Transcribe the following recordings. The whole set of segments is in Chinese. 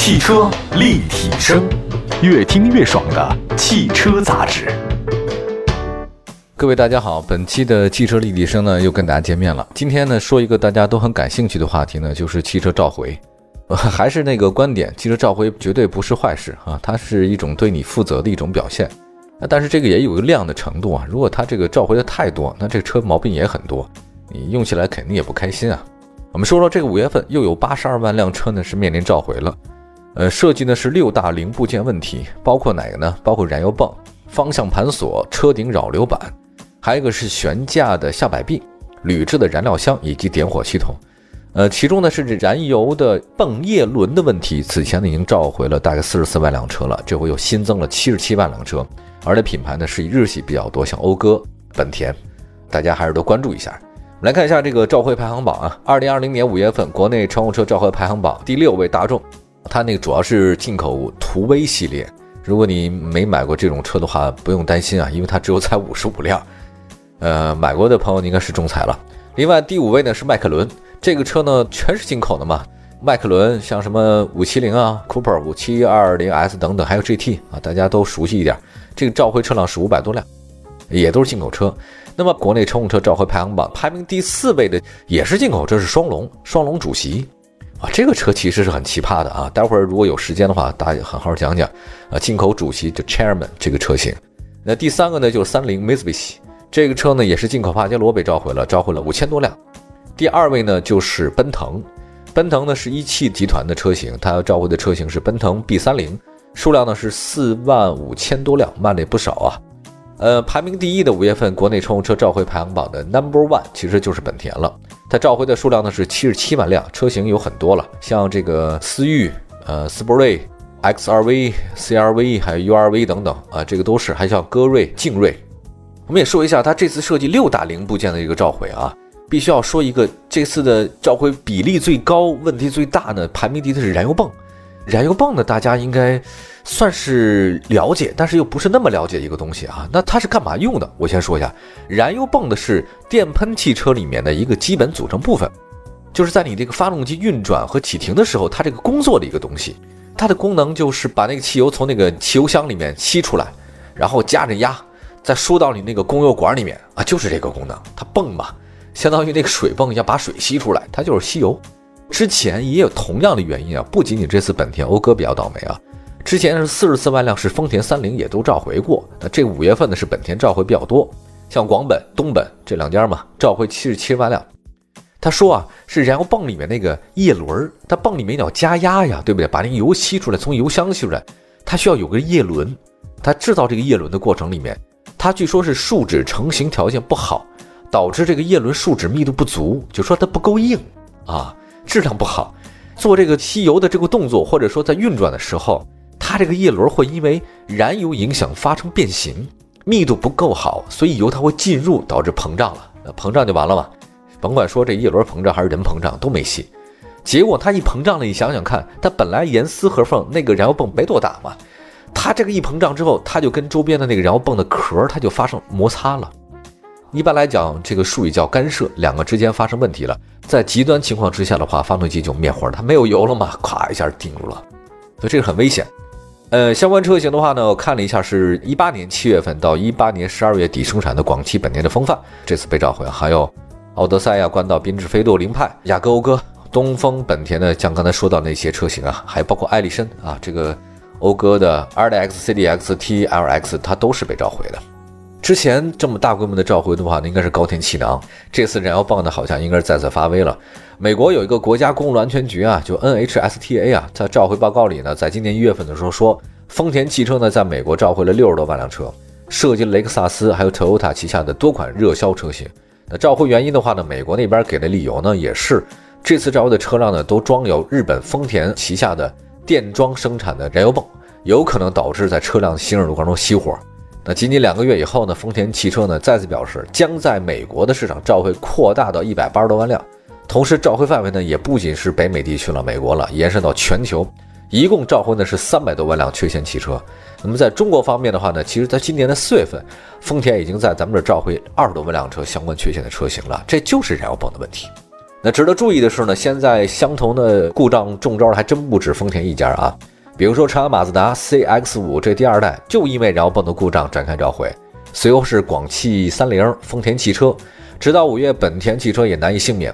汽车立体声，越听越爽的汽车杂志。各位大家好，本期的汽车立体声呢又跟大家见面了。今天呢说一个大家都很感兴趣的话题呢，就是汽车召回。还是那个观点，汽车召回绝对不是坏事啊，它是一种对你负责的一种表现。但是这个也有个量的程度啊，如果它这个召回的太多，那这个车毛病也很多，你用起来肯定也不开心啊。我们说说这个五月份又有八十二万辆车呢是面临召回了，呃，涉及呢是六大零部件问题，包括哪个呢？包括燃油泵、方向盘锁、车顶扰流板，还有一个是悬架的下摆臂、铝制的燃料箱以及点火系统。呃，其中呢是燃油的泵叶轮的问题，此前呢已经召回了大概四十四万辆车了，这回又新增了七十七万辆车，而且品牌呢是日系比较多，像讴歌、本田，大家还是多关注一下。来看一下这个召回排行榜啊，二零二零年五月份国内乘用车召回排行榜第六位大众，它那个主要是进口途威系列，如果你没买过这种车的话，不用担心啊，因为它只有才五十五辆，呃，买过的朋友应该是中彩了。另外第五位呢是迈凯伦。这个车呢，全是进口的嘛，迈凯伦像什么五七零啊、Cooper 五七二零 S 等等，还有 GT 啊，大家都熟悉一点。这个召回车辆是五百多辆，也都是进口车。那么国内乘用车召回排行榜排名第四位的也是进口车，是双龙，双龙主席啊，这个车其实是很奇葩的啊。待会儿如果有时间的话，大家好好讲讲啊。进口主席就 Chairman 这个车型。那第三个呢，就是三菱 Mitsubishi 这个车呢，也是进口帕杰罗被召回了，召回了五千多辆。第二位呢，就是奔腾，奔腾呢是一汽集团的车型，它要召回的车型是奔腾 B 三零，数量呢是四万五千多辆，慢了也不少啊。呃，排名第一的五月份国内乘用车召回排行榜的 Number One 其实就是本田了，它召回的数量呢是七十七万辆，车型有很多了，像这个思域、呃斯铂瑞、XRV、CRV 还有 URV 等等啊，这个都是，还像歌瑞、劲锐。我们也说一下，它这次设计六大零部件的一个召回啊。必须要说一个，这次的召回比例最高、问题最大呢，排名第一的是燃油泵。燃油泵呢，大家应该算是了解，但是又不是那么了解一个东西啊。那它是干嘛用的？我先说一下，燃油泵的是电喷汽车里面的一个基本组成部分，就是在你这个发动机运转和启停的时候，它这个工作的一个东西。它的功能就是把那个汽油从那个汽油箱里面吸出来，然后加着压，再输到你那个供油管里面啊，就是这个功能。它泵嘛。相当于那个水泵要把水吸出来，它就是吸油。之前也有同样的原因啊，不仅仅这次本田讴歌比较倒霉啊，之前是四十四万辆是丰田三菱也都召回过。那这五月份呢是本田召回比较多，像广本、东本这两家嘛，召回七十七万辆。他说啊，是燃油泵里面那个叶轮，它泵里面要加压呀，对不对？把那个油吸出来，从油箱吸出来，它需要有个叶轮。它制造这个叶轮的过程里面，它据说是树脂成型条件不好。导致这个叶轮树脂密度不足，就说它不够硬啊，质量不好。做这个吸油的这个动作，或者说在运转的时候，它这个叶轮会因为燃油影响发生变形，密度不够好，所以油它会进入，导致膨胀了。那膨胀就完了嘛？甭管说这叶轮膨胀还是人膨胀都没戏。结果它一膨胀了，你想想看，它本来严丝合缝，那个燃油泵没多大嘛，它这个一膨胀之后，它就跟周边的那个燃油泵的壳它就发生摩擦了。一般来讲，这个术语叫干涉，两个之间发生问题了，在极端情况之下的话，发动机就灭火了，它没有油了嘛，咵一下顶住了，所以这个很危险。呃，相关车型的话呢，我看了一下，是一八年七月份到一八年十二月底生产的广汽本田的风范，这次被召回，还有奥德赛呀、冠道、缤智、飞度、凌派、雅阁、讴歌、东风本田的，像刚才说到那些车型啊，还包括艾力绅啊，这个讴歌的 R X、CDX、TLX，它都是被召回的。之前这么大规模的召回的话，那应该是高天气囊。这次燃油泵呢，好像应该是再次发威了。美国有一个国家公路安全局啊，就 NHSTA 啊，在召回报告里呢，在今年一月份的时候说，丰田汽车呢，在美国召回了六十多万辆车，涉及雷克萨斯还有 Toyota 旗下的多款热销车型。那召回原因的话呢，美国那边给的理由呢，也是这次召回的车辆呢，都装有日本丰田旗下的电装生产的燃油泵，有可能导致在车辆行驶的过程中熄火。那仅仅两个月以后呢，丰田汽车呢再次表示，将在美国的市场召回扩大到一百八十多万辆，同时召回范围呢也不仅是北美地区了，美国了，延伸到全球，一共召回呢是三百多万辆缺陷汽车。那么在中国方面的话呢，其实在今年的四月份，丰田已经在咱们这召回二十多万辆车相关缺陷的车型了，这就是燃油泵的问题。那值得注意的是呢，现在相同的故障中招的还真不止丰田一家啊。比如说长安马自达 CX-5 这第二代就因为燃油泵的故障展开召回，随后是广汽三菱、丰田汽车，直到五月本田汽车也难以幸免。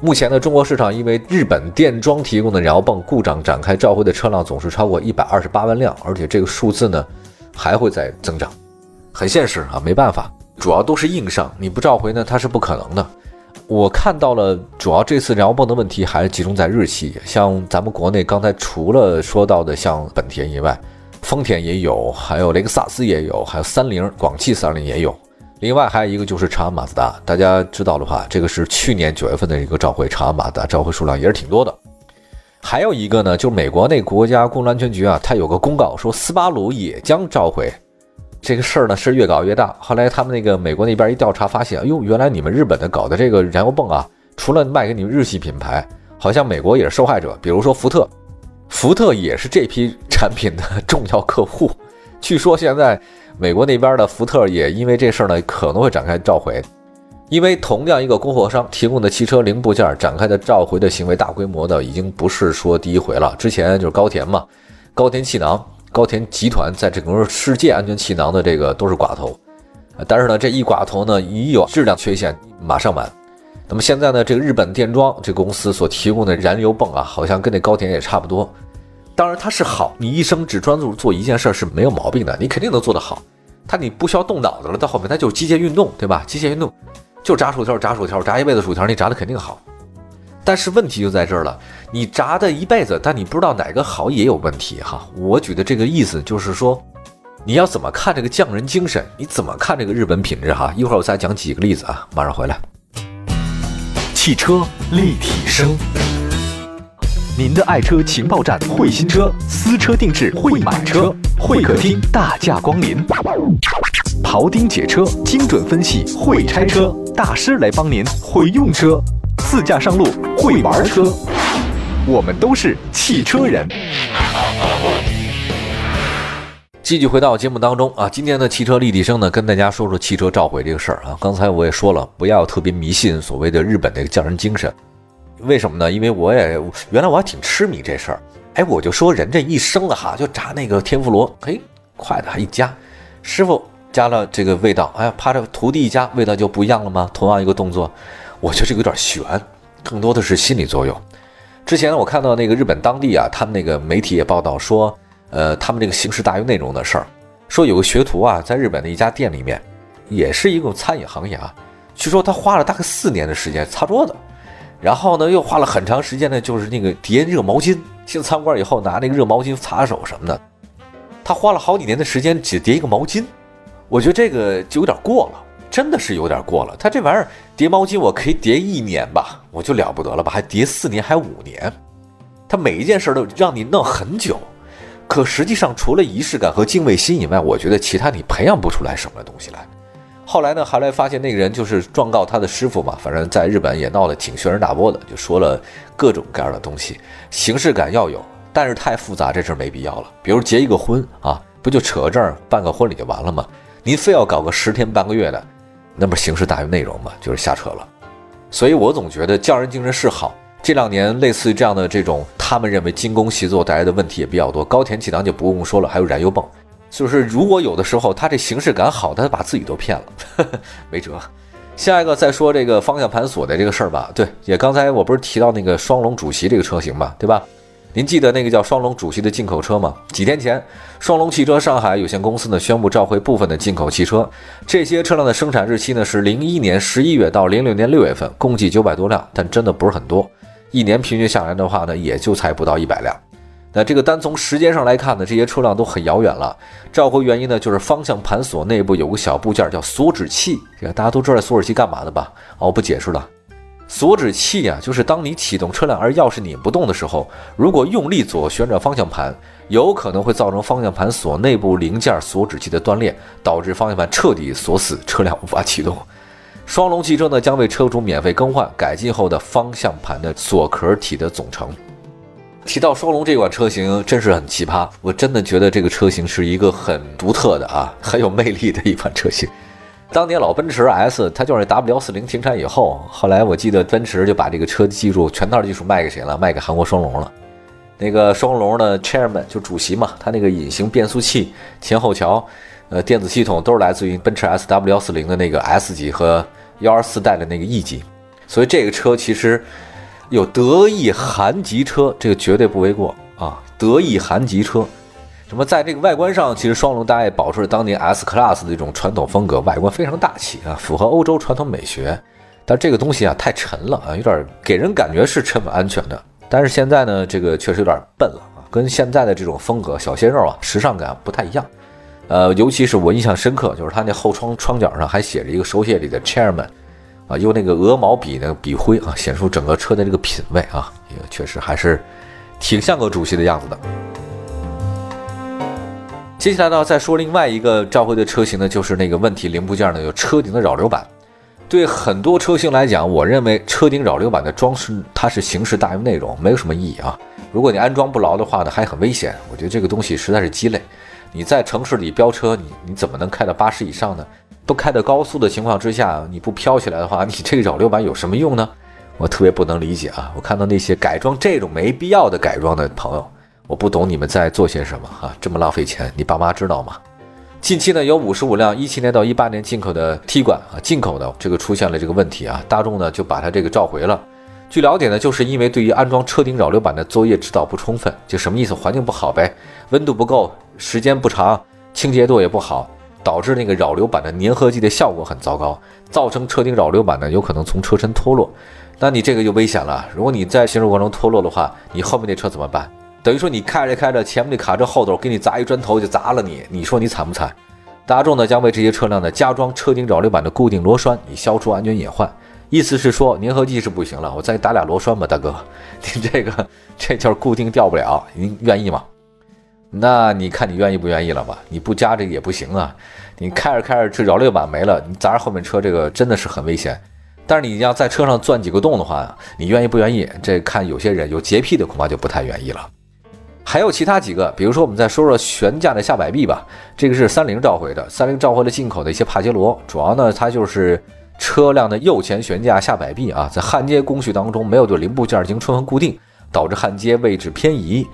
目前呢，中国市场因为日本电装提供的燃油泵故障展开召回的车辆总是超过一百二十八万辆，而且这个数字呢还会在增长，很现实啊，没办法，主要都是硬伤，你不召回呢，它是不可能的。我看到了，主要这次燃油泵的问题还是集中在日系，像咱们国内刚才除了说到的像本田以外，丰田也有，还有雷克萨斯也有，还有三菱、广汽三菱也有。另外还有一个就是长安马自达，大家知道的话，这个是去年九月份的一个召回，长安马自达召回数量也是挺多的。还有一个呢，就是美国那国家公路安全局啊，它有个公告说斯巴鲁也将召回。这个事儿呢是越搞越大。后来他们那个美国那边一调查发现，哎呦，原来你们日本的搞的这个燃油泵啊，除了卖给你们日系品牌，好像美国也是受害者。比如说福特，福特也是这批产品的 重要客户。据说现在美国那边的福特也因为这事儿呢，可能会展开召回，因为同样一个供货商提供的汽车零部件展开的召回的行为，大规模的已经不是说第一回了。之前就是高田嘛，高田气囊。高田集团在整个世界安全气囊的这个都是寡头，但是呢，这一寡头呢，一有质量缺陷马上完。那么现在呢，这个日本电装这个公司所提供的燃油泵啊，好像跟那高田也差不多。当然它是好，你一生只专注做一件事是没有毛病的，你肯定能做得好。它你不需要动脑子了，到后面它就是机械运动，对吧？机械运动就炸薯条，炸薯条，炸一辈子薯条，你炸的肯定好。但是问题就在这儿了，你炸的一辈子，但你不知道哪个好也有问题哈。我举的这个意思就是说，你要怎么看这个匠人精神？你怎么看这个日本品质哈？一会儿我再讲几个例子啊，马上回来。汽车立体声，您的爱车情报站，会新车，私车定制，会买车，会客厅大驾光临，庖丁解车，精准分析，会拆车大师来帮您，会用车。自驾上路会玩车，我们都是汽车人。继续回到节目当中啊，今天的汽车立体声呢，跟大家说说汽车召回这个事儿啊。刚才我也说了，不要特别迷信所谓的日本那个匠人精神。为什么呢？因为我也原来我还挺痴迷这事儿。哎，我就说人这一生啊哈，就炸那个天妇罗，嘿，筷子还一夹，师傅加了这个味道，哎呀，怕这徒弟一夹，味道就不一样了吗？同样一个动作。我觉得这个有点悬，更多的是心理作用。之前呢，我看到那个日本当地啊，他们那个媒体也报道说，呃，他们这个形式大于内容的事儿，说有个学徒啊，在日本的一家店里面，也是一个餐饮行业啊，据说他花了大概四年的时间擦桌子，然后呢，又花了很长时间呢，就是那个叠热毛巾，进餐馆以后拿那个热毛巾擦手什么的，他花了好几年的时间只叠一个毛巾，我觉得这个就有点过了。真的是有点过了，他这玩意儿叠毛巾，我可以叠一年吧，我就了不得了吧，还叠四年，还五年，他每一件事都让你弄很久，可实际上除了仪式感和敬畏心以外，我觉得其他你培养不出来什么东西来。后来呢，后来发现那个人就是状告他的师傅嘛，反正在日本也闹得挺轩然大波的，就说了各种各样的东西，形式感要有，但是太复杂这事儿没必要了。比如结一个婚啊，不就扯个证办个婚礼就完了吗？您非要搞个十天半个月的。那不形式大于内容嘛，就是瞎扯了。所以我总觉得匠人精神是好。这两年类似于这样的这种，他们认为精工细作带来的问题也比较多。高田气囊就不用说了，还有燃油泵，就是如果有的时候他这形式感好，他把自己都骗了，没辙。下一个再说这个方向盘锁的这个事儿吧。对，也刚才我不是提到那个双龙主席这个车型嘛，对吧？您记得那个叫双龙主席的进口车吗？几天前，双龙汽车上海有限公司呢宣布召回部分的进口汽车，这些车辆的生产日期呢是零一年十一月到零六年六月份，共计九百多辆，但真的不是很多，一年平均下来的话呢，也就才不到一百辆。那这个单从时间上来看呢，这些车辆都很遥远了。召回原因呢，就是方向盘锁内部有个小部件叫锁止器，这个大家都知道锁止器干嘛的吧？哦，我不解释了。锁止器呀，就是当你启动车辆而钥匙拧不动的时候，如果用力左旋转方向盘，有可能会造成方向盘锁内部零件锁止器的断裂，导致方向盘彻底锁死，车辆无法启动。双龙汽车呢将为车主免费更换改进后的方向盘的锁壳体的总成。提到双龙这款车型，真是很奇葩，我真的觉得这个车型是一个很独特的啊，很有魅力的一款车型。当年老奔驰 S，它就是 W 幺四零停产以后，后来我记得奔驰就把这个车技术全套技术卖给谁了？卖给韩国双龙了。那个双龙的 Chairman 就主席嘛，他那个隐形变速器、前后桥、呃电子系统都是来自于奔驰 S W 幺四零的那个 S 级和幺二四代的那个 E 级，所以这个车其实有德意韩级车，这个绝对不为过啊！德意韩级车。什么，在这个外观上，其实双龙大概保持了当年 S Class 的这种传统风格，外观非常大气啊，符合欧洲传统美学。但这个东西啊，太沉了啊，有点给人感觉是沉稳安全的。但是现在呢，这个确实有点笨了啊，跟现在的这种风格小鲜肉啊，时尚感不太一样。呃，尤其是我印象深刻，就是它那后窗窗角上还写着一个手写里的 Chairman，啊，用那个鹅毛笔那个笔灰啊，显出整个车的这个品味啊，也确实还是挺像个主席的样子的。接下来呢，再说另外一个召回的车型呢，就是那个问题零部件呢，有车顶的扰流板。对很多车型来讲，我认为车顶扰流板的装饰它是形式大于内容，没有什么意义啊。如果你安装不牢的话呢，还很危险。我觉得这个东西实在是鸡肋。你在城市里飙车，你你怎么能开到八十以上呢？不开到高速的情况之下，你不飘起来的话，你这个扰流板有什么用呢？我特别不能理解啊！我看到那些改装这种没必要的改装的朋友。我不懂你们在做些什么哈，这么浪费钱，你爸妈知道吗？近期呢，有五十五辆一七年到一八年进口的 T 管啊，进口的这个出现了这个问题啊，大众呢就把它这个召回了。据了解呢，就是因为对于安装车顶扰流板的作业指导不充分，就什么意思？环境不好呗，温度不够，时间不长，清洁度也不好，导致那个扰流板的粘合剂的效果很糟糕，造成车顶扰流板呢有可能从车身脱落。那你这个就危险了，如果你在行驶过程中脱落的话，你后面那车怎么办？等于说你开着开着，前面的卡车后头给你砸一砖头就砸了你，你说你惨不惨？大众呢将为这些车辆呢加装车顶扰流板的固定螺栓，以消除安全隐患。意思是说粘合剂是不行了，我再打俩螺栓吧，大哥，你这个这就是固定掉不了，您愿意吗？那你看你愿意不愿意了吧？你不加这也不行啊。你开着开着这扰流板没了，你砸着后面车这个真的是很危险。但是你要在车上钻几个洞的话，你愿意不愿意？这看有些人有洁癖的恐怕就不太愿意了。还有其他几个，比如说我们再说说悬架的下摆臂吧。这个是三菱召回的，三菱召回了进口的一些帕杰罗，主要呢它就是车辆的右前悬架下摆臂啊，在焊接工序当中没有对零部件进行充分固定，导致焊接位置偏移。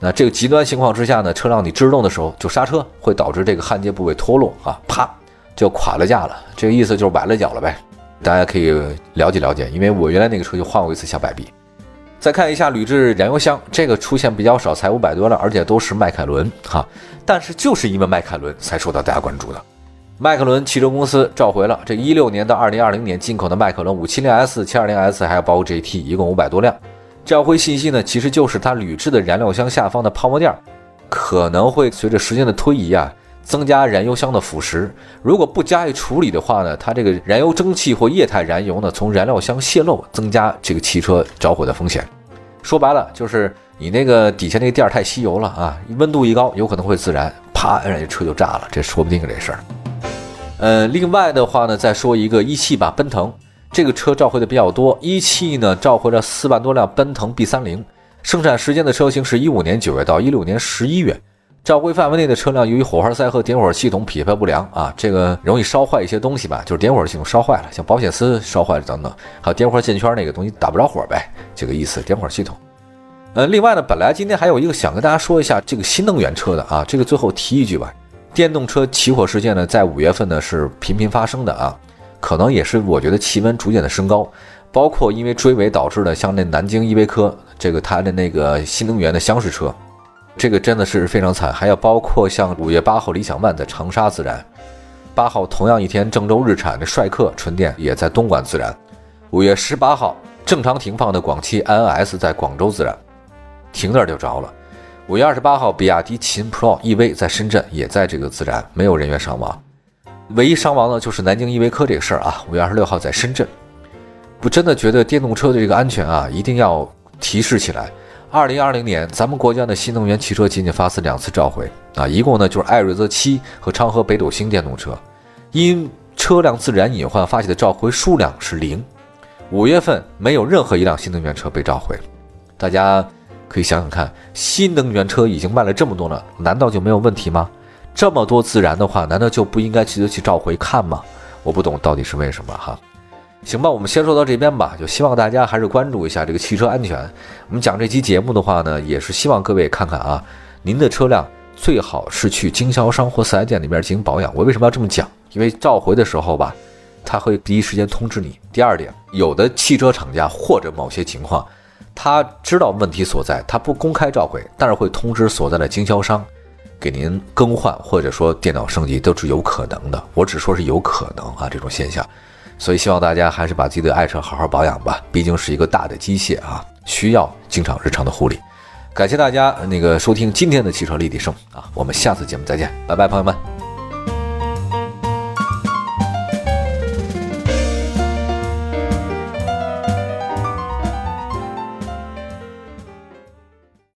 那这个极端情况之下呢，车辆你制动的时候就刹车，会导致这个焊接部位脱落啊，啪就垮了架了。这个意思就是崴了脚了呗。大家可以了解了解，因为我原来那个车就换过一次下摆臂。再看一下铝制燃油箱，这个出现比较少，才五百多辆，而且都是迈凯伦哈。但是就是因为迈凯伦才受到大家关注的。迈凯伦汽车公司召回了这一六年到二零二零年进口的迈凯伦五七零 S、七二零 S，还有包括 GT，一共五百多辆。召回信息呢，其实就是它铝制的燃料箱下方的泡沫垫可能会随着时间的推移啊。增加燃油箱的腐蚀，如果不加以处理的话呢，它这个燃油蒸汽或液态燃油呢从燃料箱泄漏，增加这个汽车着火的风险。说白了就是你那个底下那个垫儿太吸油了啊，温度一高有可能会自燃，啪，这车就炸了，这说不定这事儿。呃，另外的话呢，再说一个一汽吧，奔腾这个车召回的比较多，一汽呢召回了四万多辆奔腾 B 三零，生产时间的车型是一五年九月到一六年十一月。召回范围内的车辆，由于火花塞和点火系统匹配不良啊，这个容易烧坏一些东西吧，就是点火系统烧坏了，像保险丝烧坏了等等，还有点火线圈那个东西打不着火呗，这个意思。点火系统。呃，另外呢，本来今天还有一个想跟大家说一下这个新能源车的啊，这个最后提一句吧，电动车起火事件呢，在五月份呢是频频发生的啊，可能也是我觉得气温逐渐的升高，包括因为追尾导致的，像那南京依维柯这个它的那个新能源的厢式车。这个真的是非常惨，还有包括像五月八号理想 ONE 在长沙自燃，八号同样一天郑州日产的帅客纯电也在东莞自燃，五月十八号正常停放的广汽 INS 在广州自燃，停那儿就着了。五月二十八号比亚迪秦 Pro EV 在深圳也在这个自燃，没有人员伤亡，唯一伤亡呢就是南京依维柯这个事儿啊。五月二十六号在深圳，我真的觉得电动车的这个安全啊一定要提示起来。二零二零年，咱们国家的新能源汽车仅仅发生两次召回啊，一共呢就是艾瑞泽七和昌河北斗星电动车，因车辆自燃隐患发起的召回数量是零。五月份没有任何一辆新能源车被召回，大家可以想想看，新能源车已经卖了这么多了，难道就没有问题吗？这么多自燃的话，难道就不应该值得去召回看吗？我不懂到底是为什么哈。行吧，我们先说到这边吧，就希望大家还是关注一下这个汽车安全。我们讲这期节目的话呢，也是希望各位看看啊，您的车辆最好是去经销商或四 S 店里边进行保养。我为什么要这么讲？因为召回的时候吧，他会第一时间通知你。第二点，有的汽车厂家或者某些情况，他知道问题所在，他不公开召回，但是会通知所在的经销商。给您更换或者说电脑升级都是有可能的，我只说是有可能啊这种现象，所以希望大家还是把自己的爱车好好保养吧，毕竟是一个大的机械啊，需要经常日常的护理。感谢大家那个收听今天的汽车立体声啊，我们下次节目再见，拜拜，朋友们。